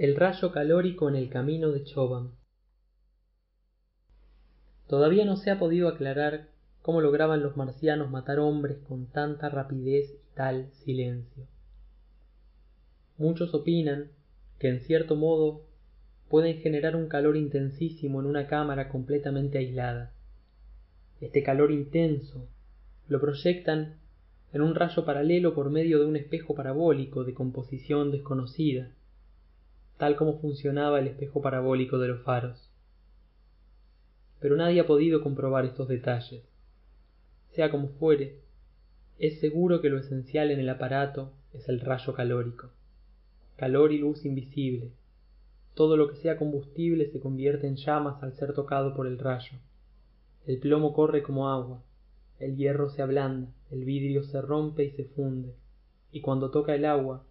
El rayo calórico en el camino de Choban. Todavía no se ha podido aclarar cómo lograban los marcianos matar hombres con tanta rapidez y tal silencio. Muchos opinan que en cierto modo pueden generar un calor intensísimo en una cámara completamente aislada. Este calor intenso lo proyectan en un rayo paralelo por medio de un espejo parabólico de composición desconocida, tal como funcionaba el espejo parabólico de los faros. Pero nadie ha podido comprobar estos detalles. Sea como fuere, es seguro que lo esencial en el aparato es el rayo calórico. Calor y luz invisible. Todo lo que sea combustible se convierte en llamas al ser tocado por el rayo. El plomo corre como agua, el hierro se ablanda, el vidrio se rompe y se funde, y cuando toca el agua,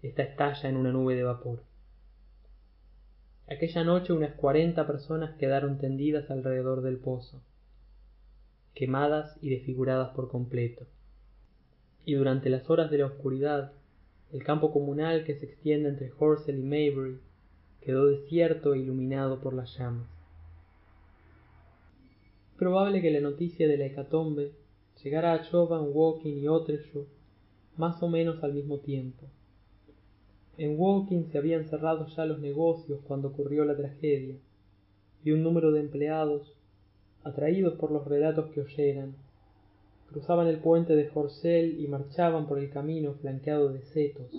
ésta estalla en una nube de vapor. Aquella noche unas cuarenta personas quedaron tendidas alrededor del pozo, quemadas y desfiguradas por completo. Y durante las horas de la oscuridad, el campo comunal que se extiende entre Horsell y Maybury quedó desierto e iluminado por las llamas probable que la noticia de la hecatombe llegara a Choban, Woking y Ottershaw más o menos al mismo tiempo. En Woking se habían cerrado ya los negocios cuando ocurrió la tragedia, y un número de empleados, atraídos por los relatos que oyeran, cruzaban el puente de Horsell y marchaban por el camino flanqueado de setos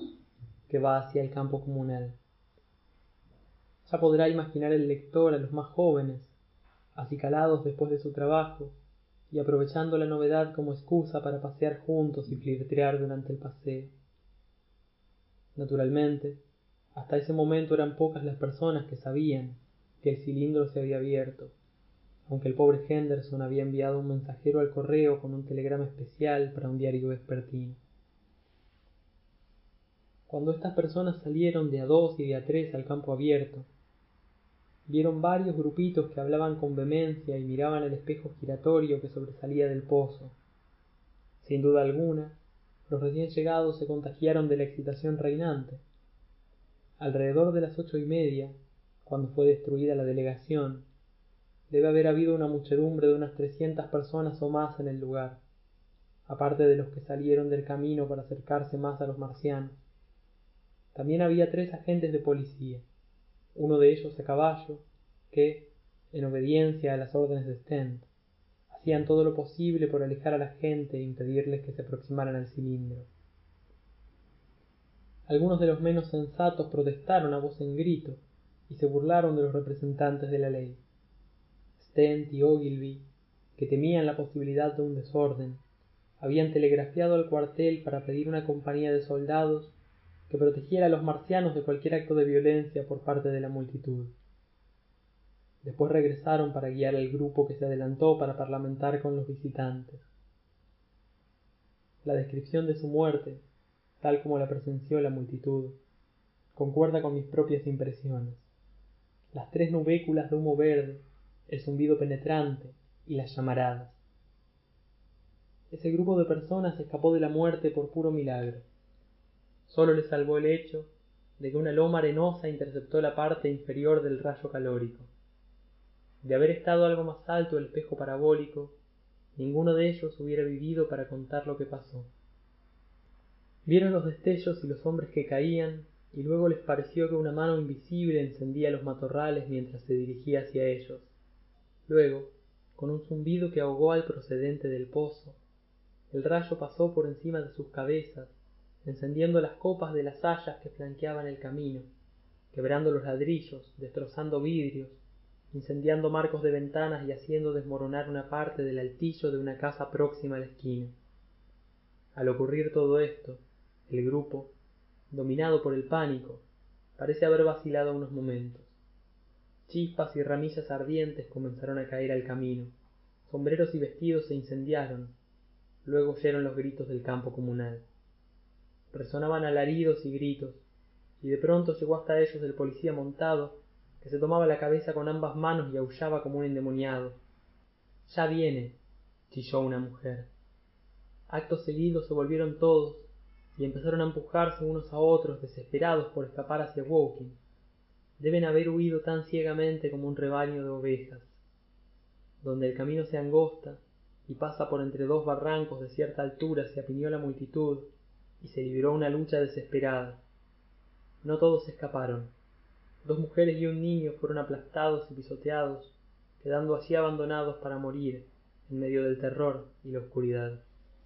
que va hacia el campo comunal. Ya podrá imaginar el lector a los más jóvenes acicalados después de su trabajo y aprovechando la novedad como excusa para pasear juntos y flirtear durante el paseo. Naturalmente, hasta ese momento eran pocas las personas que sabían que el cilindro se había abierto, aunque el pobre Henderson había enviado un mensajero al correo con un telegrama especial para un diario vespertino. Cuando estas personas salieron de a dos y de a tres al campo abierto, Vieron varios grupitos que hablaban con vehemencia y miraban el espejo giratorio que sobresalía del pozo. Sin duda alguna, los recién llegados se contagiaron de la excitación reinante. Alrededor de las ocho y media, cuando fue destruida la delegación, debe haber habido una muchedumbre de unas trescientas personas o más en el lugar, aparte de los que salieron del camino para acercarse más a los marcianos. También había tres agentes de policía uno de ellos a caballo, que, en obediencia a las órdenes de Stent, hacían todo lo posible por alejar a la gente e impedirles que se aproximaran al cilindro. Algunos de los menos sensatos protestaron a voz en grito y se burlaron de los representantes de la ley. Stent y Ogilvy, que temían la posibilidad de un desorden, habían telegrafiado al cuartel para pedir una compañía de soldados que protegiera a los marcianos de cualquier acto de violencia por parte de la multitud. Después regresaron para guiar al grupo que se adelantó para parlamentar con los visitantes. La descripción de su muerte, tal como la presenció la multitud, concuerda con mis propias impresiones. Las tres nubéculas de humo verde, el zumbido penetrante y las llamaradas. Ese grupo de personas escapó de la muerte por puro milagro. Solo le salvó el hecho de que una loma arenosa interceptó la parte inferior del rayo calórico. De haber estado algo más alto el espejo parabólico, ninguno de ellos hubiera vivido para contar lo que pasó. Vieron los destellos y los hombres que caían, y luego les pareció que una mano invisible encendía los matorrales mientras se dirigía hacia ellos. Luego, con un zumbido que ahogó al procedente del pozo, el rayo pasó por encima de sus cabezas encendiendo las copas de las hayas que flanqueaban el camino, quebrando los ladrillos, destrozando vidrios, incendiando marcos de ventanas y haciendo desmoronar una parte del altillo de una casa próxima a la esquina. Al ocurrir todo esto, el grupo, dominado por el pánico, parece haber vacilado unos momentos. Chispas y ramillas ardientes comenzaron a caer al camino, sombreros y vestidos se incendiaron, luego oyeron los gritos del campo comunal resonaban alaridos y gritos, y de pronto llegó hasta ellos el policía montado, se tomaba la cabeza con ambas manos y aullaba como un endemoniado. Ya viene, chilló una mujer. Acto seguido se volvieron todos y empezaron a empujarse unos a otros, desesperados por escapar hacia Woking, deben haber huido tan ciegamente como un rebaño de ovejas donde el camino se angosta y pasa por entre dos barrancos de cierta altura se apiñó la multitud y se libró una lucha desesperada no todos escaparon dos mujeres y un niño fueron aplastados y pisoteados quedando así abandonados para morir en medio del terror y la oscuridad